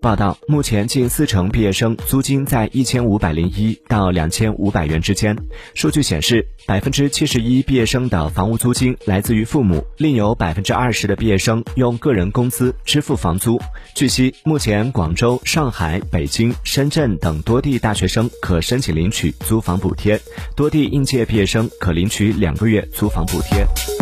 报道目前近四成毕业生租金在一千五百零一到两千五百元之间。数据显示百分之七十一毕业生的房屋租金来自于父母另有百分之二十的毕业生用个人工资支付房租。据悉目前广州上海北京深圳等多地大学生可申请领取租房补贴多地应届毕业生可领取两个月租房补贴。